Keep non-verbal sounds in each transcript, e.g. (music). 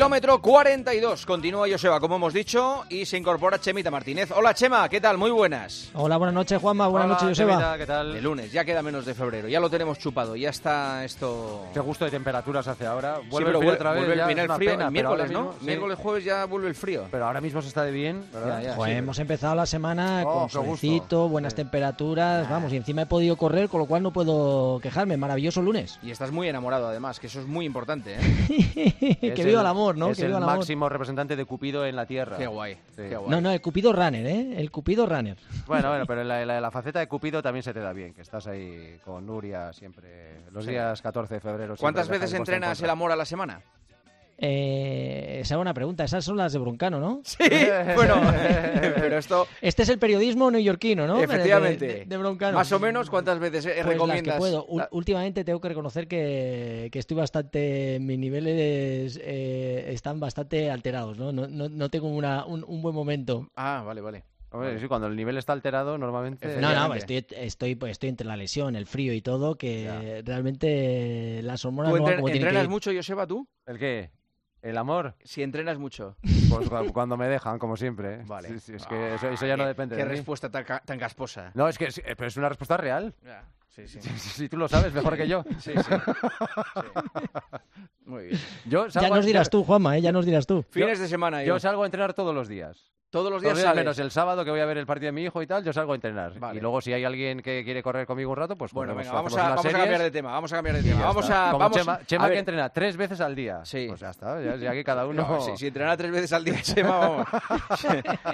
Kilómetro 42. Continúa Joseba, como hemos dicho, y se incorpora Chemita Martínez. Hola Chema, ¿qué tal? Muy buenas. Hola, buenas noches Juanma, buenas Hola, noches Joseba. Chemita, ¿qué tal? De lunes, ya queda menos de febrero, ya lo tenemos chupado, ya está esto... Qué gusto de temperaturas hace ahora. Sí, Vuelve pero el frío otra vez. vuelve- ya el frío pena, el miércoles, ¿no? sí. Miércoles, jueves ya vuelve el frío. Pero ahora mismo se está de bien. Ya, ya. Pues sí. hemos empezado la semana Oh, con solecito, buenas Sí. temperaturas, vamos, y encima he podido correr, con lo cual no puedo quejarme. Maravilloso lunes. Y estás muy enamorado además, que eso es muy importante, ¿eh? (laughs) Que viva el- el amor, ¿no? Es Que el viva el amor. máximo representante de Cupido en la Tierra. Qué guay, Sí. qué guay. No, no, el Cupido Runner, ¿eh? El Cupido Runner. Bueno, bueno, pero (laughs) la, la- la faceta de Cupido también se te da bien, que estás ahí con Nuria siempre, los Sí. días 14 de febrero. ¿Cuántas veces entrenas en el amor a la semana? Eh, esa es una pregunta, esas son las de Broncano, ¿no? (laughs) Sí, bueno, (laughs) pero esto, Este es el periodismo neoyorquino, ¿no? De- efectivamente, De, de Broncano. más o menos, ¿cuántas veces eh, Pues las que recomiendas? puedo. La- Últimamente tengo que reconocer que, que estoy bastante. Mis niveles eh, están bastante alterados, ¿no? No, no, no tengo una, un, un buen momento. Ah, vale, vale. Hombre, sí, cuando el nivel está alterado, normalmente... No, no, Efectivamente. estoy, estoy, pues, estoy entre la lesión, el frío y todo, que Ya. realmente las hormonas ¿Tú no van como tienen que entrenas ir. mucho, Joseba, tú? ¿El qué? ¿El amor? Si entrenas mucho. Pues cu- cuando me dejan, como siempre. ¿eh? Vale. Sí, sí, es que eso, eso ya no Qué- depende Qué de mí. respuesta tan, tan gasposa. No, es que es, pero es una respuesta real. Sí, sí. (laughs) Si tú lo sabes mejor que yo. (laughs) Sí, sí. Sí. (laughs) Muy bien. Yo Ya salgo a nos dirás tú, Juanma, ¿eh? ya nos dirás tú. Fines de semana, yo. Yo salgo a entrenar todos los días. Todos los Todos días sales. menos el sábado que voy a ver el partido de mi hijo y tal, yo salgo a entrenar. Vale. Y luego si hay alguien que quiere correr conmigo un rato, pues Bueno, corremos, venga, vamos, a, vamos cambiar de tema. Vamos a cambiar de tema. ya Vamos está. a. Como vamos Chema, a Chema ver, que entrena tres veces al día. Sí. Pues ya está, ya, ya que cada uno... No, si, si entrena tres veces al día, Chema, vamos.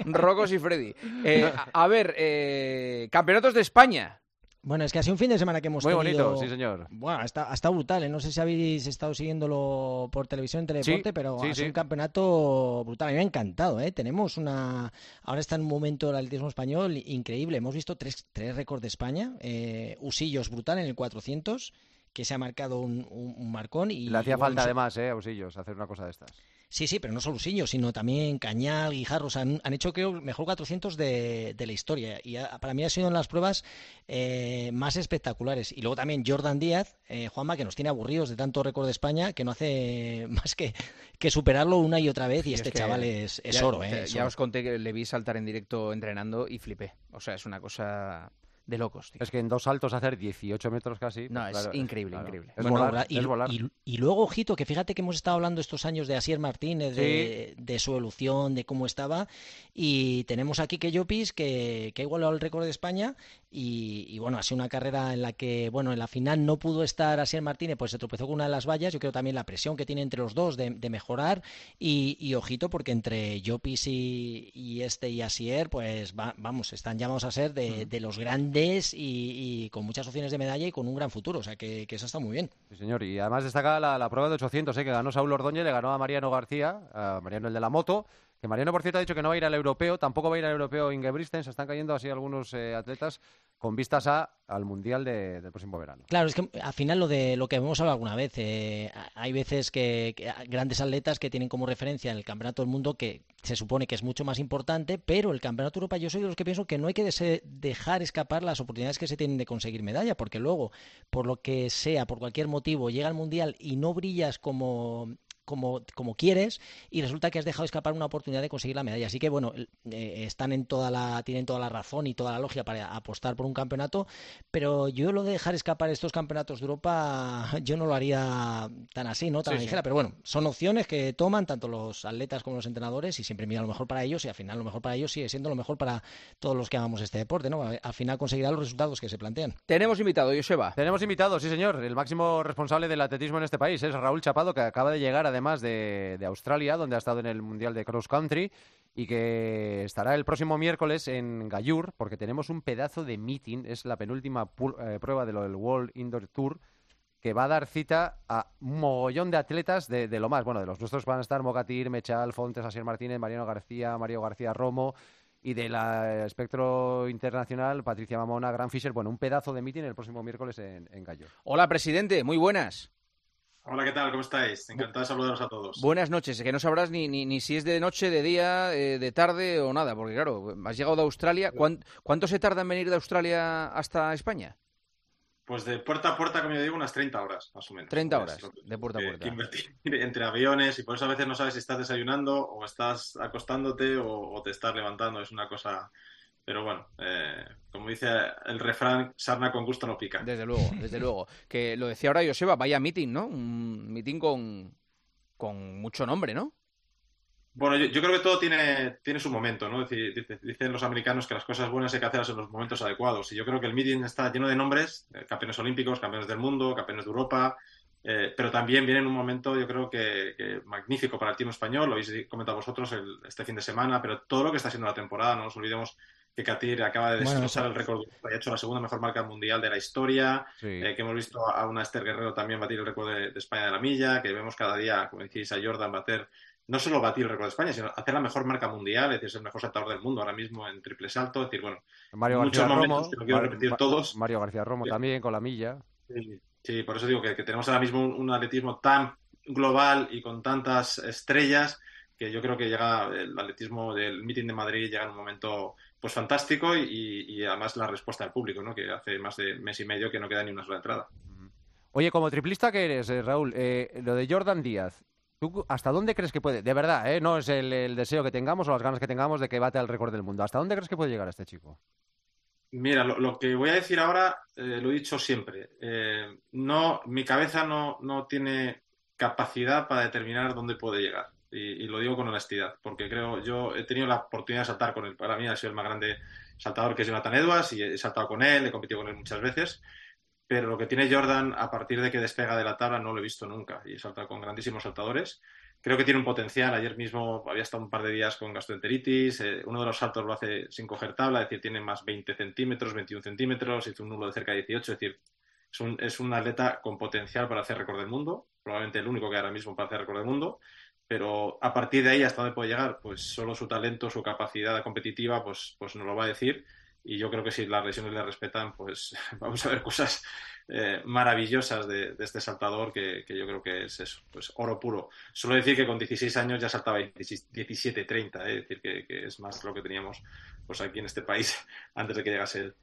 Rocos y Freddy. Eh, a, a ver, eh, campeonatos de España. Bueno, es que ha sido un fin de semana que hemos Muy tenido... bonito, sí señor. Bueno, ha estado, ha estado brutal. ¿eh? No sé si habéis estado siguiéndolo por televisión en Teledeporte, Sí, pero sí, ha sido sí. un campeonato brutal. A mí me ha encantado. ¿eh? Tenemos una. Ahora está en un momento el atletismo español increíble. Hemos visto tres, tres récords de España. Eh, Usillos brutal en el 400, que se ha marcado un, un- un marcón. Y, Le hacía y bueno, falta además, eh, Ausillos, hacer una cosa de estas. Sí, sí, pero no solo Usillos, sino también Cañal, Guijarros. Han, han hecho, creo, mejor 400 de, de la historia. Y para mí ha sido una de las pruebas eh, más espectaculares. Y luego también Jordan Díaz, eh, Juanma, que nos tiene aburridos de tanto récord de España, que no hace (laughs) más que, que superarlo una y otra vez. Y, Y es este que chaval es, es ya, oro, ¿eh? ya- es ya oro. os conté que le vi saltar en directo entrenando y flipé. O sea, es una cosa de locos, tío. Es que en dos saltos hacer 18 metros casi. No, pues es claro, increíble, claro. increíble. Es Bueno, volar, y, es volar. y- y luego, ojito, que fíjate que hemos estado hablando estos años de Asier Martínez, de, de su evolución, de cómo estaba, y tenemos aquí que Llopis, que, que ha igualado el récord de España, y, y bueno, ha sido una carrera en la que, bueno, en la final no pudo estar Asier Martínez, pues se tropezó con una de las vallas, yo creo también la presión que tiene entre los dos de, de mejorar, y, y ojito, porque entre Llopis y, y este y Asier, pues va- vamos, están llamados a ser de, de los grandes y, con muchas opciones de medalla y con un gran futuro, o sea que, eso está muy bien. Sí, señor. Y además destaca la, la prueba de 800, ¿eh? que ganó Saúl Ordóñez, le ganó a Mariano García, Mariano el de la moto. Que Mariano, por cierto, ha dicho que no va a ir al europeo, tampoco va a ir al europeo Ingebrigtsen. Se están cayendo así algunos eh, atletas con vistas a, al mundial de- del próximo verano. Claro, es que al final lo de lo que hemos hablado alguna vez, eh, hay veces que, grandes atletas que tienen como referencia el Campeonato del Mundo que se supone que es mucho más importante, pero el Campeonato de Europa yo soy de los que pienso que no hay que dejar escapar las oportunidades que se tienen de conseguir medalla, porque luego, por lo que sea, por cualquier motivo, llega al Mundial y no brillas como como, como quieres y resulta que has dejado escapar una oportunidad de conseguir la medalla. Así que bueno, eh, están en toda la, tienen toda la razón y toda la lógica para apostar por un campeonato, pero yo lo de dejar escapar estos campeonatos de Europa, (laughs) yo no lo haría tan así, ¿no? Tan Sí, sí. ligera, pero bueno, son opciones que toman tanto los atletas como los entrenadores y siempre miran lo mejor para ellos y al final lo mejor para ellos sigue siendo lo mejor para todos los que amamos este deporte, ¿no? Al final conseguirá los resultados que se plantean. Tenemos invitado, Joseba. Tenemos invitado, sí señor, el máximo responsable del atletismo en este país es Raúl Chapado, que acaba de llegar además de, Australia, donde ha estado en el Mundial de Cross Country y que estará el próximo miércoles en Gallur, porque tenemos un pedazo de meeting, es la penúltima eh, prueba de lo del World Indoor Tour, que va a dar cita a un mogollón de atletas de, lo más. Bueno, de los nuestros van a estar Mocatir, Mechal, Fontes, Asier Martínez, Mariano García, Mario García Romo, y de la eh, espectro internacional, Patricia Mamona, Gran Fisher. Bueno, un pedazo de meeting el próximo miércoles en, en. Hola, presidente, muy buenas. Hola, ¿qué tal? ¿Cómo estáis? Encantado de saludaros a todos. Buenas noches, que no sabrás ni, ni, ni si es de noche, de día, eh, de tarde o nada, porque claro, has llegado de Australia. ¿Cuán- ¿Cuánto se tarda en venir de Australia hasta España? Pues de puerta a puerta, como yo digo, unas 30 horas, más o menos. 30 horas de puerta a puerta. (laughs) entre aviones y por eso a veces no sabes si estás desayunando o estás acostándote o, te estás levantando. Es una cosa... Pero bueno, eh, como dice el refrán, sarna con gusto no pica. Desde luego, desde luego. (laughs) Que lo decía ahora Joseba, vaya meeting, ¿no? Un meeting con, con mucho nombre, ¿no? Bueno, yo, creo que todo tiene, tiene su momento, ¿no? dicen los americanos que las cosas buenas hay que hacerlas en los momentos adecuados. Y yo creo que el meeting está lleno de nombres, eh, campeones olímpicos, campeones del mundo, campeones de Europa, eh, pero también viene en un momento, yo creo que, magnífico para el team español, lo habéis comentado vosotros este fin de semana, pero todo lo que está siendo la temporada, no nos olvidemos que Katir acaba de destrozar el récord, ha hecho la segunda mejor marca mundial de la historia, eh, que hemos visto a una Esther Guerrero también batir el récord de, de, España de la milla, que vemos cada día, como decís, a Jordan bater no solo batir el récord de España, sino hacer la mejor marca mundial, es decir, es el mejor saltador del mundo ahora mismo en triple salto, es decir, bueno, Mario muchos García momentos que no quiero repetir todos. Mario García Romo también con la milla. Sí, por eso digo que, tenemos ahora mismo un, atletismo tan global y con tantas estrellas que yo creo que llega el atletismo del meeting de Madrid llega en un momento pues fantástico y, además la respuesta del público, ¿no? que hace más de mes y medio que no queda ni una sola entrada. Oye, como triplista que eres, eh, Raúl, eh, lo de Jordan Díaz, ¿Tú hasta dónde crees que puede? De verdad, ¿eh? no es el, deseo que tengamos o las ganas que tengamos de que bate al récord del mundo. ¿Hasta dónde crees que puede llegar este chico? Mira, lo, que voy a decir ahora lo he dicho siempre. No, mi cabeza no, no, tiene capacidad para determinar dónde puede llegar. Y, lo digo con honestidad, porque creo, yo he tenido la oportunidad de saltar con él. Para mí ha sido el más grande saltador que es Jonathan Edwards y he saltado con él, he competido con él muchas veces pero lo que tiene Jordan a partir de que despega de la tabla no lo he visto nunca y salta con grandísimos saltadores. Creo que tiene un potencial. Ayer mismo había estado un par de días con gastroenteritis. Eh, uno de los saltos lo hace sin coger tabla, es decir, tiene más 20 centímetros, 21 centímetros, hizo un nulo de cerca de 18, es decir, es un, es un atleta con potencial para hacer récord del mundo, probablemente el único que ahora mismo para hacer récord del mundo pero a partir de ahí hasta dónde puede llegar, pues solo su talento, su capacidad competitiva, pues, pues nos lo va a decir y yo creo que si las lesiones le respetan, pues (laughs) vamos a ver cosas eh, maravillosas de, este saltador que, yo creo que es eso, pues oro puro. Solo decir que con 16 años ya saltaba 17, 30, es decir, que, que, es más lo que teníamos pues aquí en este país (laughs) antes de que llegase él.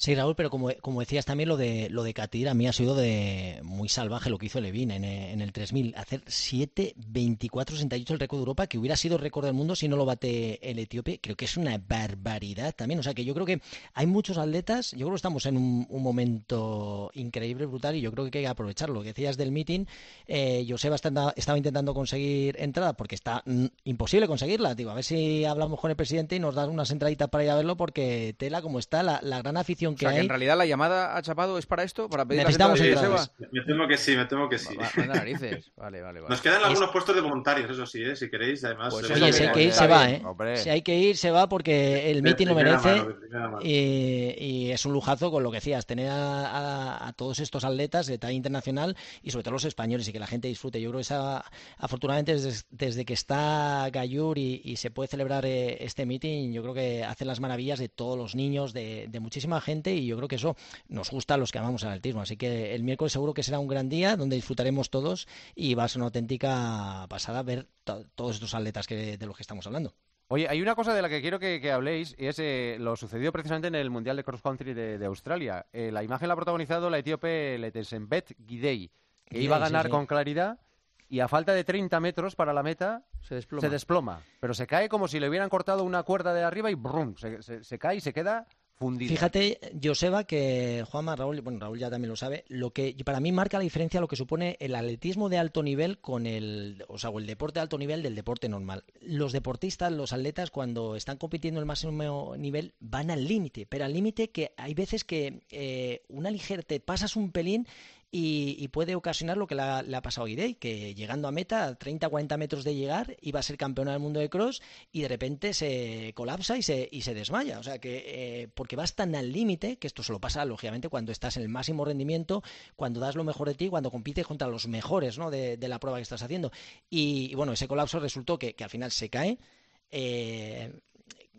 Sí, Raúl, pero como, como decías también lo de lo de Katir, a mí ha sido de muy salvaje lo que hizo Levin en, en el 3000, hacer 7.24.68 el récord de Europa, que hubiera sido récord del mundo si no lo bate el etíope, creo que es una barbaridad también, o sea que yo creo que hay muchos atletas, yo creo que estamos en un, momento increíble, brutal, y yo creo que hay que aprovecharlo. Lo que decías del meeting, eh, Joseba estaba intentando conseguir entrada porque está mm, imposible conseguirla, digo, a ver si hablamos con el presidente y nos dan unas entraditas para ir a verlo porque tela como está la gran afición o sea, que en realidad la llamada a Chapado es para esto, para pedir Necesitamos entradas. Me temo que sí, me temo que sí. (laughs) narices. Vale, vale, Nos quedan algunos puestos de voluntarios, eso sí, ¿eh? si queréis. Además, pues oye, si hay que ir, se va, ¿eh? Si hay que ir, se va porque el meeting lo merece. y, es un lujazo con lo que decías, tener a, todos estos atletas de talla internacional y sobre todo los españoles y que la gente disfrute. Yo creo que esa, afortunadamente desde, que está Gayur y, se puede celebrar eh, este meeting, yo creo que hace las maravillas de todos los niños, de muchísima gente y yo creo que eso nos gusta a los que amamos el atletismo. Así que el miércoles seguro que será un gran día donde disfrutaremos todos y va a ser una auténtica pasada ver todos estos atletas que, de los que estamos hablando. Oye, hay una cosa de la que quiero que, habléis y es eh, lo sucedido precisamente en el Mundial de Cross Country de, Australia. Eh, la imagen la ha protagonizado la etíope Letesenbet Gidei, que iba a ganar con claridad y a falta de 30 metros para la meta se desploma. Pero se cae como si le hubieran cortado una cuerda de arriba y brum, se cae y se queda Fíjate, Joseba, que Juanma, Raúl, bueno, Raúl ya también lo sabe, lo que para mí marca la diferencia lo que supone el atletismo de alto nivel con el, o sea, el deporte de alto nivel del deporte normal. Los deportistas, los atletas, cuando están compitiendo en el máximo nivel, van al límite, pero al límite que hay veces que eh, una ligera, te pasas un pelín y, puede ocasionar lo que le ha, pasado a Guidey, que llegando a meta, a 30-40 metros de llegar, iba a ser campeona del mundo de cross y de repente se colapsa y se, y se desmaya. O sea que, eh, porque vas tan al límite, que esto solo pasa lógicamente cuando estás en el máximo rendimiento, cuando das lo mejor de ti, cuando compites contra los mejores ¿no? de, la prueba que estás haciendo. Y, bueno, ese colapso resultó que, al final se cae. Eh,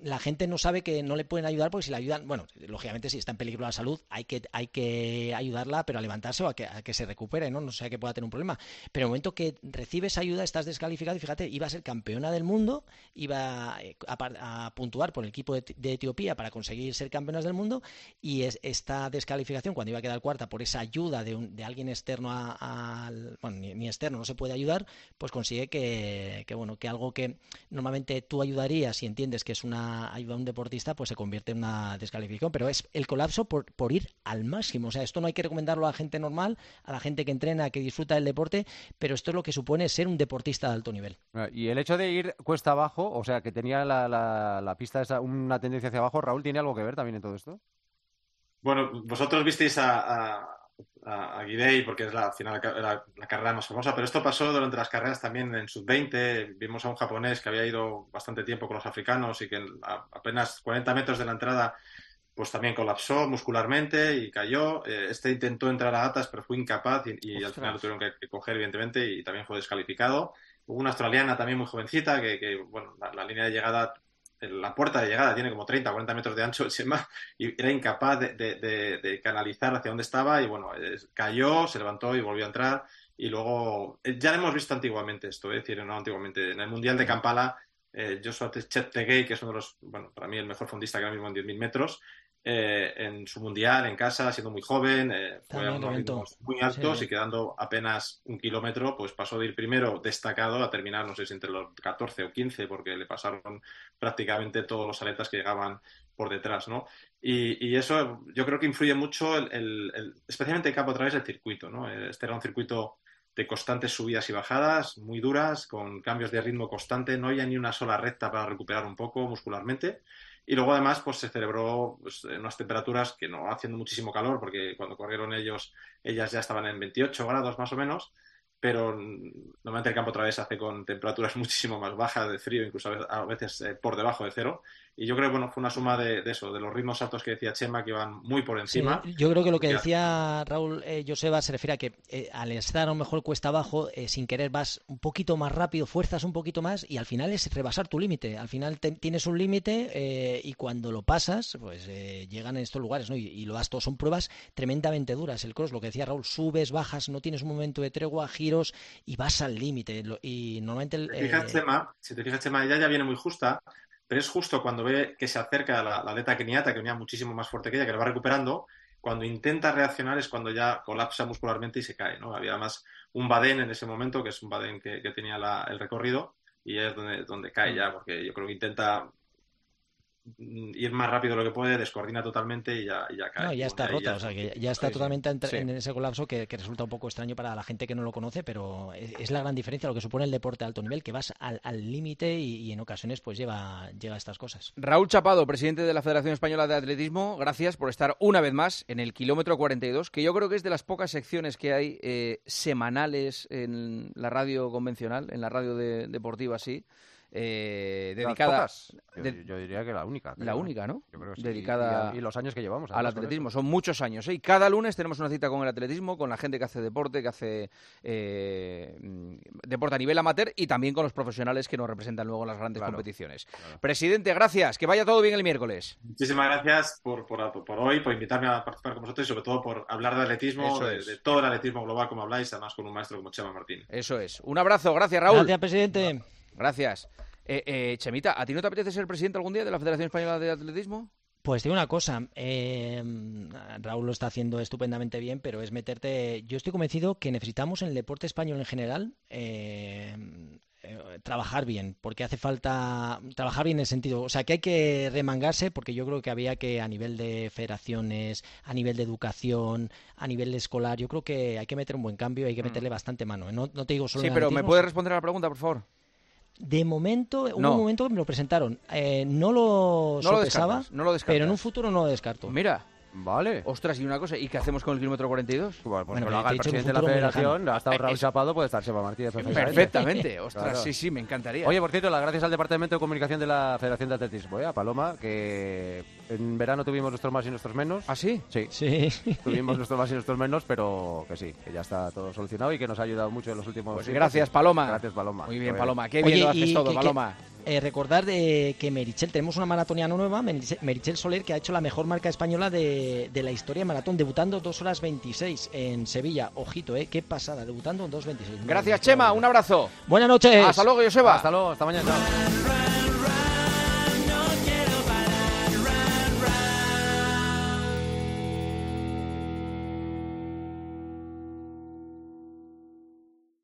la gente no sabe que no le pueden ayudar porque si le ayudan, bueno, lógicamente si está en peligro la salud hay que, hay que ayudarla, pero a levantarse o a que, a que se recupere, ¿no? No sea que pueda tener un problema. Pero en el momento que recibes ayuda estás descalificado y fíjate, iba a ser campeona del mundo, iba eh, a, a puntuar por el equipo de, de, Etiopía para conseguir ser campeonas del mundo y es, esta descalificación cuando iba a quedar cuarta por esa ayuda de, un, de alguien externo al... Bueno, ni, ni, externo, no se puede ayudar, pues consigue que, que, bueno, que algo que normalmente tú ayudarías si entiendes que es una ayuda a un deportista, pues se convierte en una descalificación. Pero es el colapso por, por ir al máximo. O sea, esto no hay que recomendarlo a la gente normal, a la gente que entrena, que disfruta del deporte, pero esto es lo que supone ser un deportista de alto nivel. Y el hecho de ir cuesta abajo, o sea, que tenía la, la, la pista esa, una tendencia hacia abajo, Raúl, ¿tiene algo que ver también en todo esto? Bueno, vosotros visteis a, a, a Guidey porque es la, al final la, la, carrera más famosa, pero esto pasó durante las carreras también en sub-20. Vimos a un japonés que había ido bastante tiempo con los africanos y que a apenas 40 metros de la entrada pues también colapsó muscularmente y cayó. Este intentó entrar a gatas, pero fue incapaz y, y al final lo tuvieron que, que, coger, evidentemente, y también fue descalificado. Hubo una australiana también muy jovencita que, que bueno, la, la, línea de llegada la puerta de llegada tiene como 30 o 40 metros de ancho, (laughs) Chema, y era incapaz de, de, de, de, canalizar hacia dónde estaba y bueno, cayó, se levantó y volvió a entrar y luego, ya lo hemos visto antiguamente esto, es decir, no antiguamente, en el Mundial de Kampala, eh, Joshua Cheptegei, que es uno de los, bueno, para mí el mejor fondista que ahora mismo en 10.000 metros, eh, en su mundial en casa, siendo muy joven, eh, fue a unos ritmos muy altos sí. y quedando apenas un kilómetro, pues pasó de ir primero destacado a terminar, no sé si entre los 14 o 15, porque le pasaron prácticamente todos los aletas que llegaban por detrás, ¿no? Y, y eso yo creo que influye mucho, el, el, el, especialmente en campo a través del circuito, ¿no? Este era un circuito de constantes subidas y bajadas, muy duras, con cambios de ritmo constante, no había ni una sola recta para recuperar un poco muscularmente. Y luego además pues se celebró pues, en unas temperaturas que no haciendo muchísimo calor, porque cuando corrieron ellos, ellas ya estaban en 28 grados más o menos, pero normalmente el campo otra vez hace con temperaturas (laughs) muchísimo más bajas de frío, incluso a veces eh, por debajo de cero. Y yo creo que bueno, fue una suma de, de, eso, de los ritmos altos que decía Chema, que iban muy por encima. Sí, yo creo que lo que decía Raúl eh, Joseba se refiere a que eh, al estar a lo mejor cuesta abajo, eh, sin querer vas un poquito más rápido, fuerzas un poquito más y al final es rebasar tu límite. Al final te, tienes un límite y cuando lo pasas, pues llegan en estos lugares, ¿no? Y, y lo das todo. Son pruebas tremendamente duras. El cross, lo que decía Raúl, subes, bajas, no tienes un momento de tregua, giros y vas al límite. Y normalmente... El, si, te fijas, Chema, si te fijas, Chema, ella ya viene muy justa pero es justo cuando ve que se acerca la, la atleta keniata, que venía muchísimo más fuerte que ella, que lo va recuperando, cuando intenta reaccionar es cuando ya colapsa muscularmente y se cae, ¿no? Había además un badén en ese momento, que es un badén que, que tenía la, el recorrido, y es donde, donde cae ya, porque yo creo que intenta ir más rápido de lo que puede, descoordina totalmente y ya, y ya cae. No, ya está rota, ya, o sea, que ya está sí, totalmente sí. en ese colapso que, que, resulta un poco extraño para la gente que no lo conoce, pero es, es la gran diferencia lo que supone el deporte de alto nivel, que vas al límite y, y, en ocasiones pues lleva, lleva estas cosas. Raúl Chapado, presidente de la Federación Española de Atletismo, gracias por estar una vez más en el kilómetro 42, que yo creo que es de las pocas secciones que hay eh, semanales en la radio convencional, en la radio de, deportiva, sí eh, dedicada. Yo, de, yo, diría que la única. Creo. La única, ¿no? Yo creo que sí. Dedicada. Y, y, los años que llevamos. Al atletismo. Son muchos años. ¿eh? Y cada lunes tenemos una cita con el atletismo, con la gente que hace deporte, que hace eh, deporte a nivel amateur y también con los profesionales que nos representan luego en las grandes claro, competiciones. Claro. Presidente, gracias. Que vaya todo bien el miércoles. Muchísimas gracias por, por, por, hoy, por invitarme a participar con vosotros y sobre todo por hablar de atletismo, de, de, todo el atletismo global, como habláis, además con un maestro como Chema Martín. Eso es. Un abrazo. Gracias, Raúl. Gracias, presidente. Gracias. Eh, eh, Chemita, ¿a ti no te apetece ser presidente algún día de la Federación Española de Atletismo? Pues digo una cosa, eh, Raúl lo está haciendo estupendamente bien, pero es meterte. Yo estoy convencido que necesitamos en el deporte español en general eh, eh, trabajar bien, porque hace falta trabajar bien en el sentido, o sea, que hay que remangarse, porque yo creo que había que a nivel de federaciones, a nivel de educación, a nivel escolar, yo creo que hay que meter un buen cambio, hay que meterle mm. bastante mano. No, no te digo solo. Sí, pero ¿me puedes responder a la pregunta, por favor? De momento, hubo no. un momento que me lo presentaron. Eh, no lo no sopesaba, lo no lo pero en un futuro no lo descarto. Mira. Vale. Ostras, y una cosa, ¿y qué hacemos con el kilómetro 42? Bueno, pues bueno, que lo haga el presidente de la federación, ha estado Raúl Chapado, puede estar Seba Martínez perfectamente. Perfectamente, ostras, claro. sí, sí, me encantaría. Oye, por cierto, las gracias al Departamento de Comunicación de la Federación de Atletismo, ¿eh? a Paloma, que en verano tuvimos nuestros más y nuestros menos. ¿Ah, sí? Sí. Sí. Tuvimos nuestros más y nuestros menos, pero que sí, que ya está todo solucionado y que nos ha ayudado mucho en los últimos Pues gracias, Paloma. Gracias, Paloma. Muy bien, Paloma. Qué bien Oye, lo haces todo, que, Paloma. Que eh, recordar que Merichel, tenemos una maratoniana nueva, Merichel Soler, que ha hecho la mejor marca española de, de la historia de maratón, debutando 2 horas 26 en Sevilla. Ojito, ¿eh? Qué pasada, debutando en 2.26. Gracias, Chema. Un abrazo. Buenas noches. Hasta luego, Joseba. Hasta luego, hasta mañana.